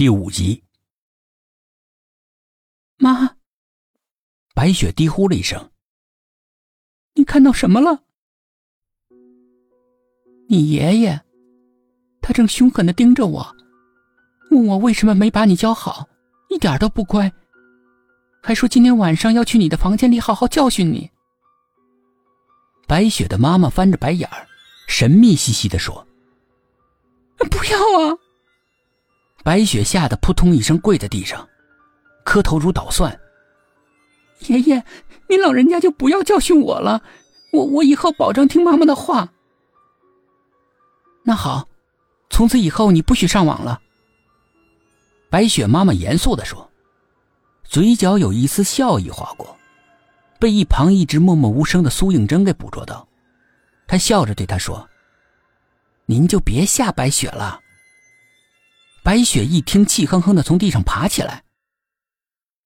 第五集，妈，白雪低呼了一声：“你看到什么了？”你爷爷，他正凶狠的盯着我，问我为什么没把你教好，一点都不乖，还说今天晚上要去你的房间里好好教训你。白雪的妈妈翻着白眼儿，神秘兮兮的说：“不要啊！”白雪吓得扑通一声跪在地上，磕头如捣蒜。爷爷，您老人家就不要教训我了，我我以后保证听妈妈的话。那好，从此以后你不许上网了。白雪妈妈严肃的说，嘴角有一丝笑意划过，被一旁一直默默无声的苏应真给捕捉到，他笑着对她说：“您就别吓白雪了。”白雪一听，气哼哼的从地上爬起来。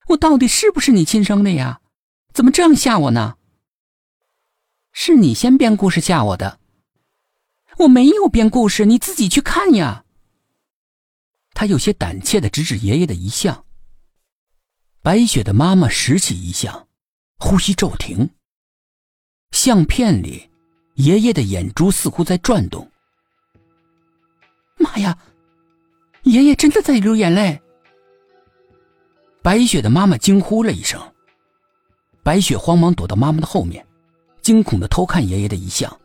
我到底是不是你亲生的呀？怎么这样吓我呢？是你先编故事吓我的。我没有编故事，你自己去看呀。他有些胆怯的指指爷爷的遗像。白雪的妈妈拾起遗像，呼吸骤停。相片里，爷爷的眼珠似乎在转动。妈呀！爷爷真的在流眼泪。白雪的妈妈惊呼了一声，白雪慌忙躲到妈妈的后面，惊恐的偷看爷爷的遗像。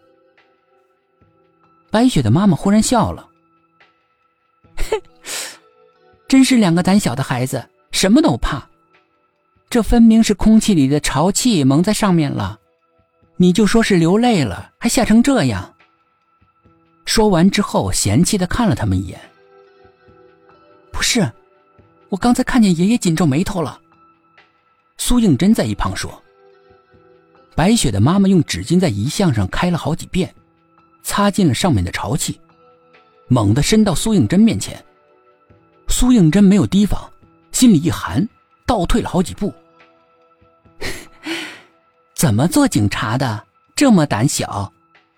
白雪的妈妈忽然笑了：“ 真是两个胆小的孩子，什么都怕。这分明是空气里的潮气蒙在上面了，你就说是流泪了，还吓成这样。”说完之后，嫌弃的看了他们一眼。不是，我刚才看见爷爷紧皱眉头了。苏应真在一旁说：“白雪的妈妈用纸巾在遗像上开了好几遍，擦尽了上面的潮气，猛地伸到苏应真面前。苏应真没有提防，心里一寒，倒退了好几步。怎么做警察的这么胆小？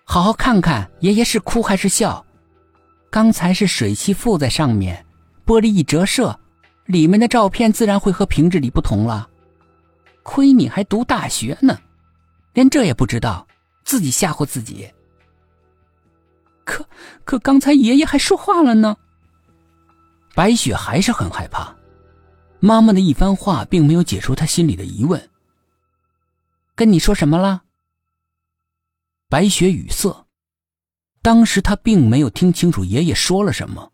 好好看看爷爷是哭还是笑？刚才是水汽附在上面。”玻璃一折射，里面的照片自然会和平日里不同了。亏你还读大学呢，连这也不知道，自己吓唬自己。可可刚才爷爷还说话了呢。白雪还是很害怕，妈妈的一番话并没有解除她心里的疑问。跟你说什么了？白雪语塞，当时她并没有听清楚爷爷说了什么。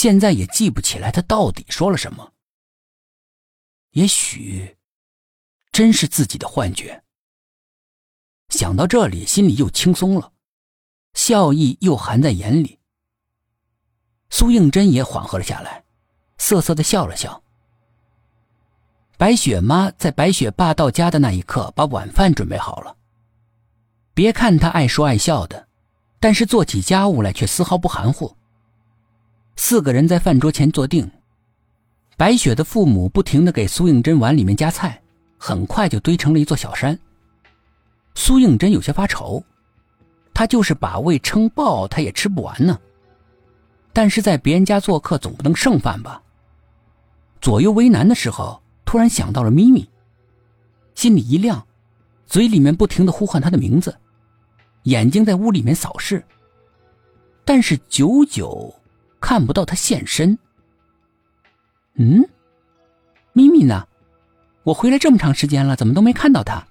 现在也记不起来他到底说了什么。也许，真是自己的幻觉。想到这里，心里又轻松了，笑意又含在眼里。苏应真也缓和了下来，瑟瑟的笑了笑。白雪妈在白雪爸到家的那一刻，把晚饭准备好了。别看她爱说爱笑的，但是做起家务来却丝毫不含糊。四个人在饭桌前坐定，白雪的父母不停的给苏应真碗里面夹菜，很快就堆成了一座小山。苏应真有些发愁，他就是把胃撑爆，他也吃不完呢。但是在别人家做客，总不能剩饭吧？左右为难的时候，突然想到了咪咪，心里一亮，嘴里面不停的呼唤他的名字，眼睛在屋里面扫视，但是久久。看不到他现身。嗯，咪咪呢？我回来这么长时间了，怎么都没看到他？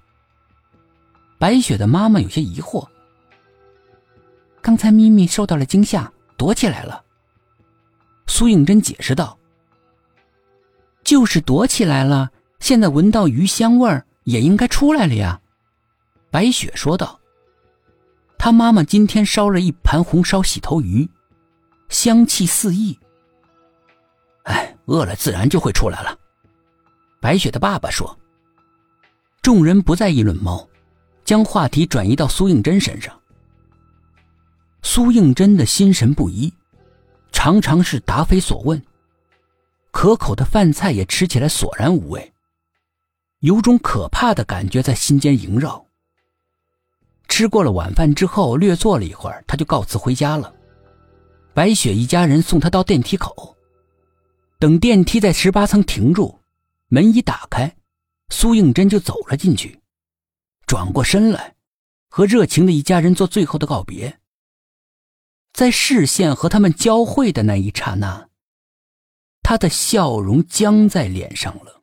白雪的妈妈有些疑惑。刚才咪咪受到了惊吓，躲起来了。苏应真解释道：“就是躲起来了，现在闻到鱼香味儿，也应该出来了呀。”白雪说道：“他妈妈今天烧了一盘红烧洗头鱼。”香气四溢。哎，饿了自然就会出来了。白雪的爸爸说。众人不再议论猫，将话题转移到苏应真身上。苏应真的心神不一，常常是答非所问。可口的饭菜也吃起来索然无味，有种可怕的感觉在心间萦绕。吃过了晚饭之后，略坐了一会儿，他就告辞回家了。白雪一家人送他到电梯口，等电梯在十八层停住，门一打开，苏应真就走了进去，转过身来，和热情的一家人做最后的告别。在视线和他们交汇的那一刹那，他的笑容僵在脸上了。